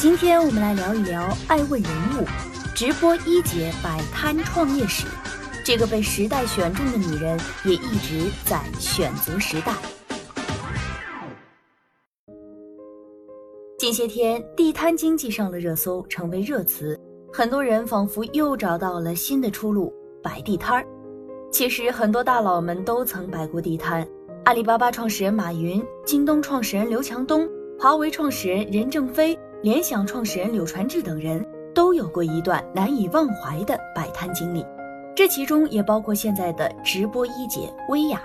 今天我们来聊一聊爱问人物直播一姐摆摊创业史。这个被时代选中的女人，也一直在选择时代。近些天，地摊经济上了热搜，成为热词。很多人仿佛又找到了新的出路，摆地摊儿。其实，很多大佬们都曾摆过地摊。阿里巴巴创始人马云、京东创始人刘强东、华为创始人任正非、联想创始人柳传志等人，都有过一段难以忘怀的摆摊经历。这其中也包括现在的直播一姐薇娅。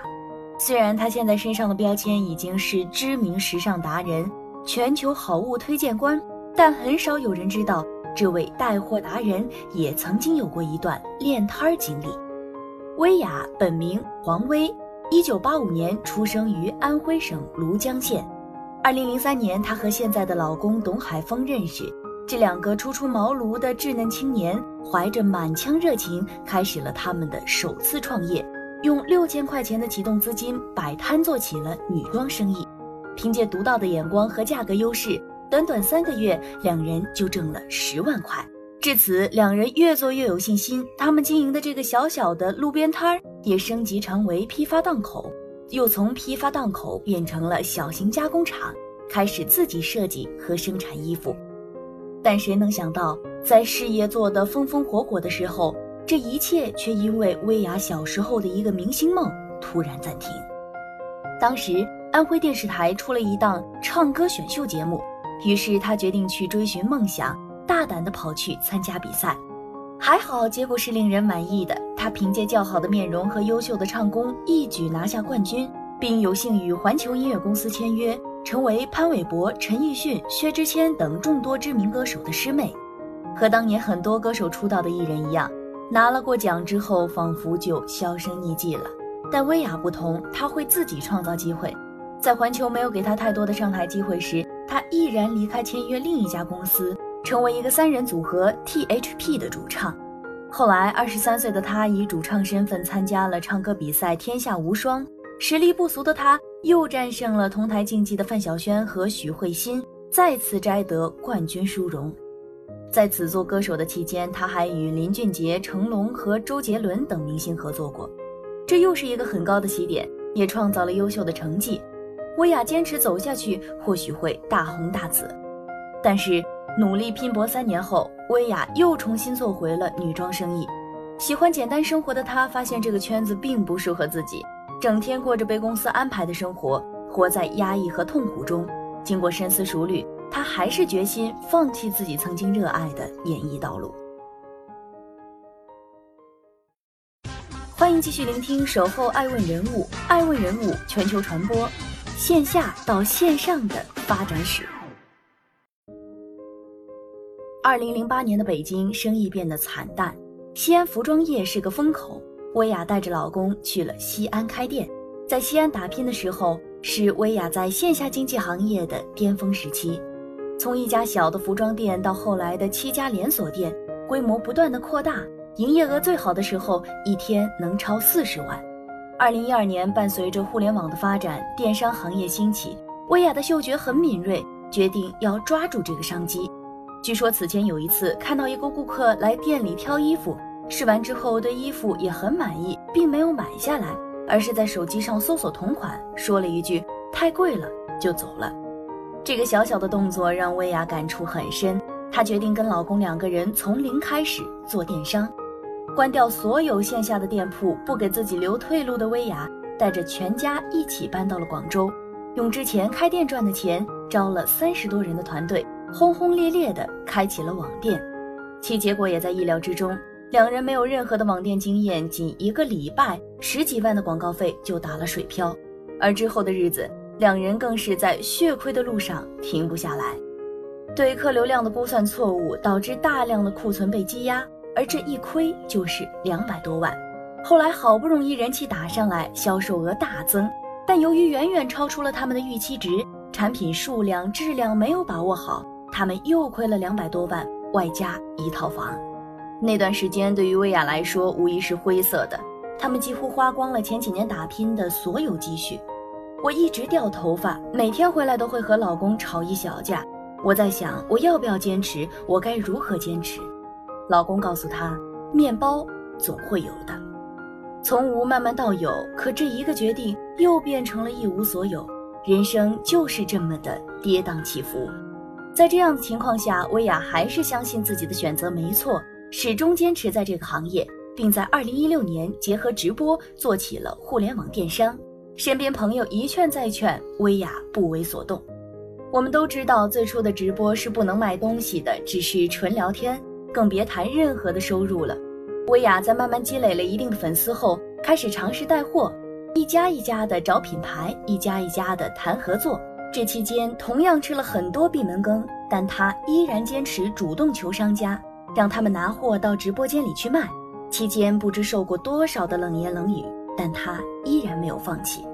虽然她现在身上的标签已经是知名时尚达人。全球好物推荐官，但很少有人知道，这位带货达人也曾经有过一段练摊儿经历。薇娅本名黄薇，一九八五年出生于安徽省庐江县。二零零三年，她和现在的老公董海峰认识。这两个初出茅庐的稚嫩青年，怀着满腔热情，开始了他们的首次创业，用六千块钱的启动资金摆摊做起了女装生意。凭借独到的眼光和价格优势，短短三个月，两人就挣了十万块。至此，两人越做越有信心。他们经营的这个小小的路边摊儿也升级成为批发档口，又从批发档口变成了小型加工厂，开始自己设计和生产衣服。但谁能想到，在事业做得风风火火的时候，这一切却因为薇娅小时候的一个明星梦突然暂停。当时。安徽电视台出了一档唱歌选秀节目，于是她决定去追寻梦想，大胆地跑去参加比赛。还好，结果是令人满意的。他凭借较好的面容和优秀的唱功，一举拿下冠军，并有幸与环球音乐公司签约，成为潘玮柏、陈奕迅、薛之谦等众多知名歌手的师妹。和当年很多歌手出道的艺人一样，拿了过奖之后，仿佛就销声匿迹了。但薇娅不同，她会自己创造机会。在环球没有给他太多的上台机会时，他毅然离开签约另一家公司，成为一个三人组合 T.H.P 的主唱。后来，二十三岁的他以主唱身份参加了唱歌比赛《天下无双》，实力不俗的他又战胜了同台竞技的范晓萱和许慧欣，再次摘得冠军殊荣。在此做歌手的期间，他还与林俊杰、成龙和周杰伦等明星合作过，这又是一个很高的起点，也创造了优秀的成绩。薇娅坚持走下去，或许会大红大紫。但是努力拼搏三年后，薇娅又重新做回了女装生意。喜欢简单生活的她，发现这个圈子并不适合自己，整天过着被公司安排的生活，活在压抑和痛苦中。经过深思熟虑，她还是决心放弃自己曾经热爱的演艺道路。欢迎继续聆听《守候爱问人物》，爱问人物全球传播。线下到线上的发展史。二零零八年的北京生意变得惨淡，西安服装业是个风口。薇娅带着老公去了西安开店，在西安打拼的时候，是薇娅在线下经济行业的巅峰时期。从一家小的服装店到后来的七家连锁店，规模不断的扩大，营业额最好的时候一天能超四十万。二零一二年，伴随着互联网的发展，电商行业兴起，薇娅的嗅觉很敏锐，决定要抓住这个商机。据说此前有一次看到一个顾客来店里挑衣服，试完之后对衣服也很满意，并没有买下来，而是在手机上搜索同款，说了一句“太贵了”就走了。这个小小的动作让薇娅感触很深，她决定跟老公两个人从零开始做电商。关掉所有线下的店铺，不给自己留退路的薇娅，带着全家一起搬到了广州，用之前开店赚的钱招了三十多人的团队，轰轰烈烈地开启了网店。其结果也在意料之中，两人没有任何的网店经验，仅一个礼拜，十几万的广告费就打了水漂。而之后的日子，两人更是在血亏的路上停不下来。对客流量的估算错误，导致大量的库存被积压，而这一亏就是两百多万。后来好不容易人气打上来，销售额大增，但由于远远超出了他们的预期值，产品数量、质量没有把握好，他们又亏了两百多万，外加一套房。那段时间对于薇娅来说无疑是灰色的，他们几乎花光了前几年打拼的所有积蓄。我一直掉头发，每天回来都会和老公吵一小架。我在想，我要不要坚持？我该如何坚持？老公告诉他，面包总会有的。从无慢慢到有，可这一个决定又变成了一无所有。人生就是这么的跌宕起伏。在这样的情况下，薇娅还是相信自己的选择没错，始终坚持在这个行业，并在二零一六年结合直播做起了互联网电商。身边朋友一劝再劝，薇娅不为所动。我们都知道，最初的直播是不能卖东西的，只是纯聊天，更别谈任何的收入了。薇娅在慢慢积累了一定的粉丝后，开始尝试带货，一家一家的找品牌，一家一家的谈合作。这期间同样吃了很多闭门羹，但他依然坚持主动求商家，让他们拿货到直播间里去卖。期间不知受过多少的冷言冷语。但他依然没有放弃。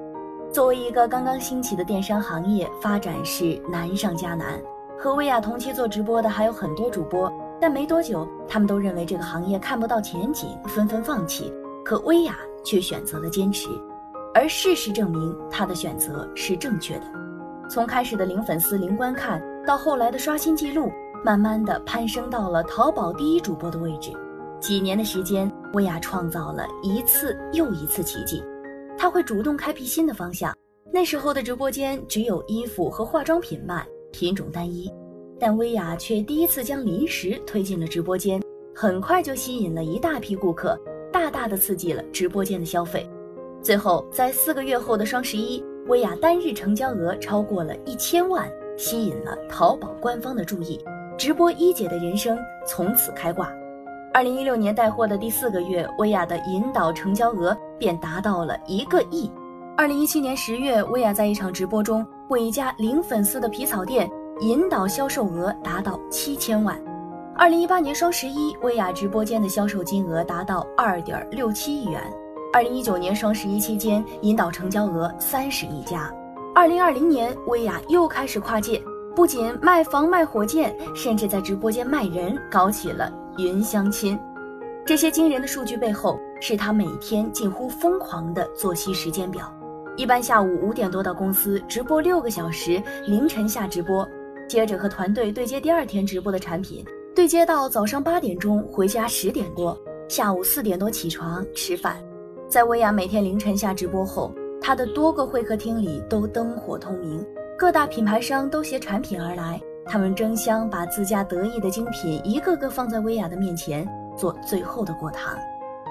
作为一个刚刚兴起的电商行业，发展是难上加难。和薇娅同期做直播的还有很多主播，但没多久，他们都认为这个行业看不到前景，纷纷放弃。可薇娅却选择了坚持，而事实证明，她的选择是正确的。从开始的零粉丝、零观看，到后来的刷新记录，慢慢的攀升到了淘宝第一主播的位置。几年的时间，薇娅创造了一次又一次奇迹。她会主动开辟新的方向。那时候的直播间只有衣服和化妆品卖，品种单一，但薇娅却第一次将零食推进了直播间，很快就吸引了一大批顾客，大大的刺激了直播间的消费。最后，在四个月后的双十一，薇娅单日成交额超过了一千万，吸引了淘宝官方的注意，直播一姐的人生从此开挂。二零一六年带货的第四个月，薇娅的引导成交额便达到了一个亿。二零一七年十月，薇娅在一场直播中为一家零粉丝的皮草店引导销售额达到七千万。二零一八年双十一，薇娅直播间的销售金额达到二点六七亿元。二零一九年双十一期间，引导成交额三十亿加。二零二零年，薇娅又开始跨界，不仅卖房卖火箭，甚至在直播间卖人，搞起了。云相亲，这些惊人的数据背后，是他每天近乎疯狂的作息时间表。一般下午五点多到公司直播六个小时，凌晨下直播，接着和团队对接第二天直播的产品，对接到早上八点钟回家十点多，下午四点多起床吃饭。在薇娅每天凌晨下直播后，她的多个会客厅里都灯火通明，各大品牌商都携产品而来。他们争相把自家得意的精品一个个放在薇娅的面前，做最后的过堂。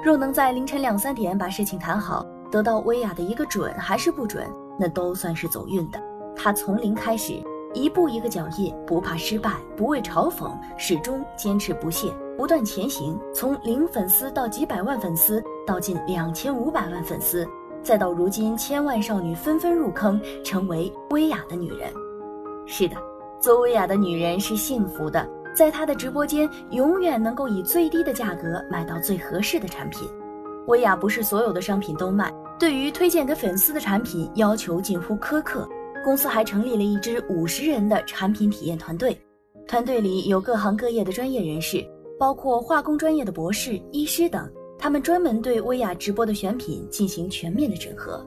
若能在凌晨两三点把事情谈好，得到薇娅的一个准还是不准，那都算是走运的。她从零开始，一步一个脚印，不怕失败，不畏嘲讽，始终坚持不懈，不断前行。从零粉丝到几百万粉丝，到近两千五百万粉丝，再到如今千万少女纷纷入坑，成为薇娅的女人。是的。做薇娅的女人是幸福的，在她的直播间永远能够以最低的价格买到最合适的产品。薇娅不是所有的商品都卖，对于推荐给粉丝的产品要求近乎苛刻。公司还成立了一支五十人的产品体验团队，团队里有各行各业的专业人士，包括化工专业的博士、医师等，他们专门对薇娅直播的选品进行全面的审核。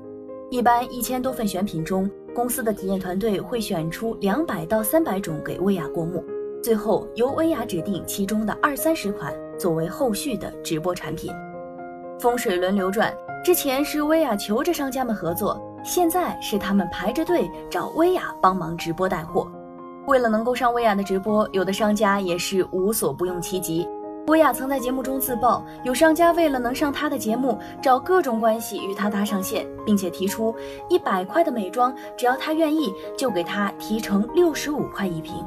一般一千多份选品中。公司的体验团队会选出两百到三百种给薇娅过目，最后由薇娅指定其中的二三十款作为后续的直播产品。风水轮流转，之前是薇娅求着商家们合作，现在是他们排着队找薇娅帮忙直播带货。为了能够上薇娅的直播，有的商家也是无所不用其极。薇娅曾在节目中自曝，有商家为了能上她的节目，找各种关系与她搭上线，并且提出一百块的美妆，只要她愿意，就给她提成六十五块一瓶。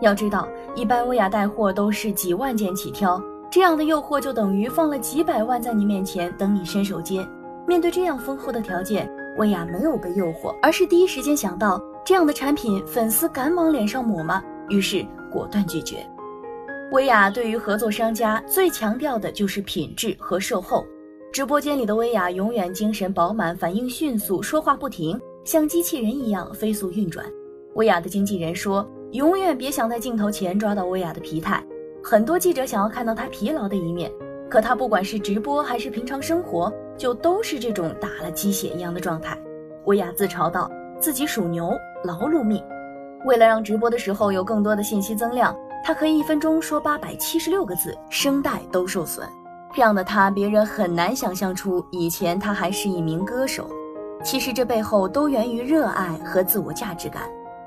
要知道，一般薇娅带货都是几万件起挑，这样的诱惑就等于放了几百万在你面前等你伸手接。面对这样丰厚的条件，薇娅没有被诱惑，而是第一时间想到这样的产品，粉丝敢往脸上抹吗？于是果断拒绝。薇娅对于合作商家最强调的就是品质和售后。直播间里的薇娅永远精神饱满，反应迅速，说话不停，像机器人一样飞速运转。薇娅的经纪人说：“永远别想在镜头前抓到薇娅的疲态。”很多记者想要看到她疲劳的一面，可他不管是直播还是平常生活，就都是这种打了鸡血一样的状态。薇娅自嘲道：“自己属牛，劳碌命。”为了让直播的时候有更多的信息增量，她可以一分钟说八百七十六个字，声带都受损。这样的她，别人很难想象出以前她还是一名歌手。其实这背后都源于热爱和自我价值感。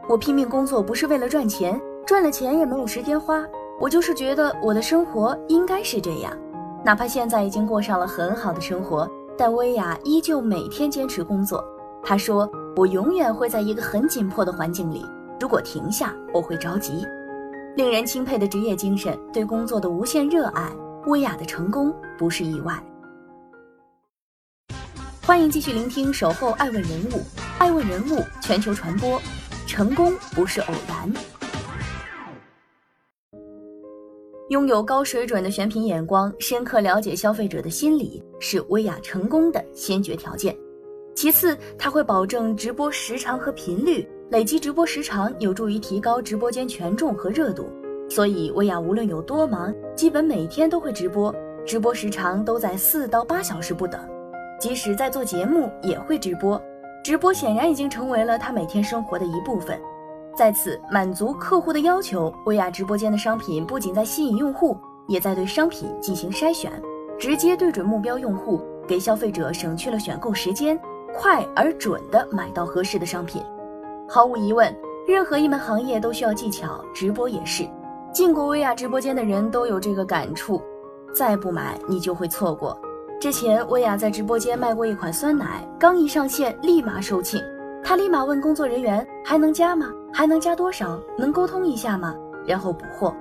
我拼命工作不是为了赚钱，赚了钱也没有时间花。我就是觉得我的生活应该是这样，哪怕现在已经过上了很好的生活，但薇娅依旧每天坚持工作。她说：“我永远会在一个很紧迫的环境里，如果停下，我会着急。”令人钦佩的职业精神，对工作的无限热爱，薇娅的成功不是意外。欢迎继续聆听《守候爱问人物》，爱问人物全球传播。成功不是偶然。拥有高水准的选品眼光，深刻了解消费者的心理，是薇娅成功的先决条件。其次，他会保证直播时长和频率，累积直播时长有助于提高直播间权重和热度。所以，薇娅无论有多忙，基本每天都会直播，直播时长都在四到八小时不等。即使在做节目，也会直播。直播显然已经成为了他每天生活的一部分。在此满足客户的要求，薇娅直播间的商品不仅在吸引用户，也在对商品进行筛选，直接对准目标用户，给消费者省去了选购时间，快而准的买到合适的商品。毫无疑问，任何一门行业都需要技巧，直播也是。进过薇娅直播间的人都有这个感触：再不买，你就会错过。之前，薇娅在直播间卖过一款酸奶，刚一上线立马售罄。她立马问工作人员：“还能加吗？还能加多少？能沟通一下吗？”然后补货。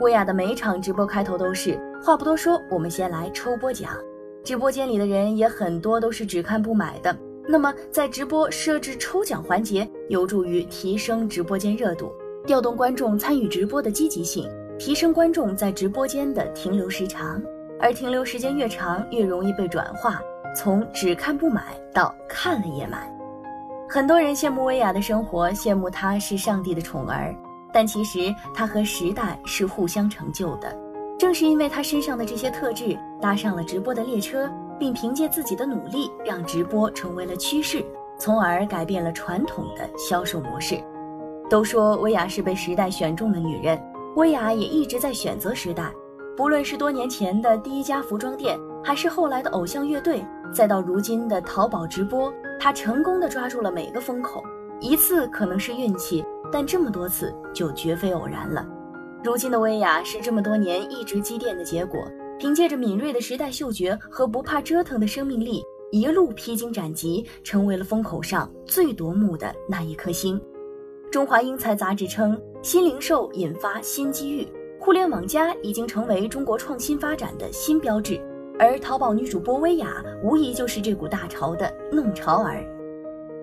薇娅的每场直播开头都是：“话不多说，我们先来抽波奖。”直播间里的人也很多都是只看不买的。那么，在直播设置抽奖环节，有助于提升直播间热度，调动观众参与直播的积极性，提升观众在直播间的停留时长。而停留时间越长，越容易被转化，从只看不买到看了也买。很多人羡慕薇娅的生活，羡慕她是上帝的宠儿，但其实她和时代是互相成就的。正是因为她身上的这些特质，搭上了直播的列车，并凭借自己的努力，让直播成为了趋势，从而改变了传统的销售模式。都说薇娅是被时代选中的女人，薇娅也一直在选择时代。不论是多年前的第一家服装店，还是后来的偶像乐队，再到如今的淘宝直播，他成功的抓住了每个风口。一次可能是运气，但这么多次就绝非偶然了。如今的薇娅是这么多年一直积淀的结果，凭借着敏锐的时代嗅觉和不怕折腾的生命力，一路披荆斩棘，成为了风口上最夺目的那一颗星。中华英才杂志称，新零售引发新机遇。互联网加已经成为中国创新发展的新标志，而淘宝女主播薇娅无疑就是这股大潮的弄潮儿。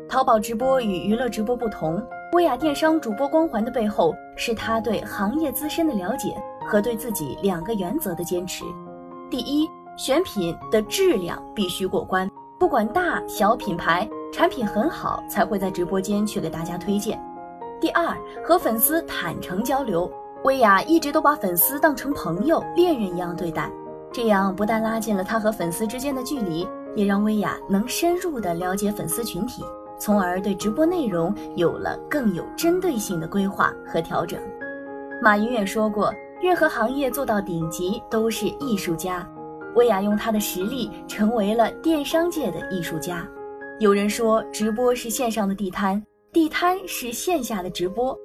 淘宝直播与娱乐直播不同，薇娅电商主播光环的背后，是她对行业资深的了解和对自己两个原则的坚持。第一，选品的质量必须过关，不管大小品牌，产品很好才会在直播间去给大家推荐。第二，和粉丝坦诚交流。薇娅一直都把粉丝当成朋友、恋人一样对待，这样不但拉近了她和粉丝之间的距离，也让薇娅能深入地了解粉丝群体，从而对直播内容有了更有针对性的规划和调整。马云也说过，任何行业做到顶级都是艺术家，薇娅用她的实力成为了电商界的艺术家。有人说，直播是线上的地摊，地摊是线下的直播。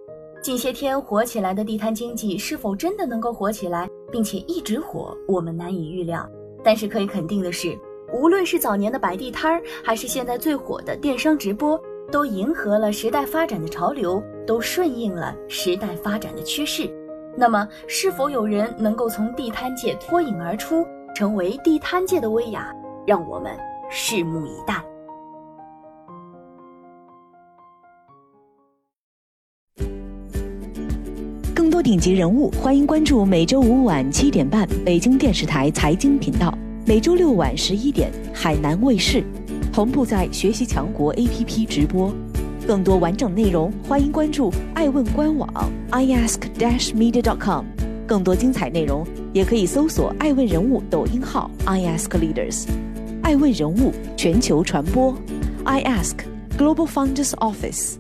近些天火起来的地摊经济是否真的能够火起来，并且一直火，我们难以预料。但是可以肯定的是，无论是早年的摆地摊儿，还是现在最火的电商直播，都迎合了时代发展的潮流，都顺应了时代发展的趋势。那么，是否有人能够从地摊界脱颖而出，成为地摊界的薇娅？让我们拭目以待。更多顶级人物，欢迎关注每周五晚七点半北京电视台财经频道，每周六晚十一点海南卫视，同步在学习强国 APP 直播。更多完整内容，欢迎关注爱问官网 iask-media.com。更多精彩内容，也可以搜索爱问人物抖音号 iaskleaders。爱问人物全球传播，iAsk Global Founders Office。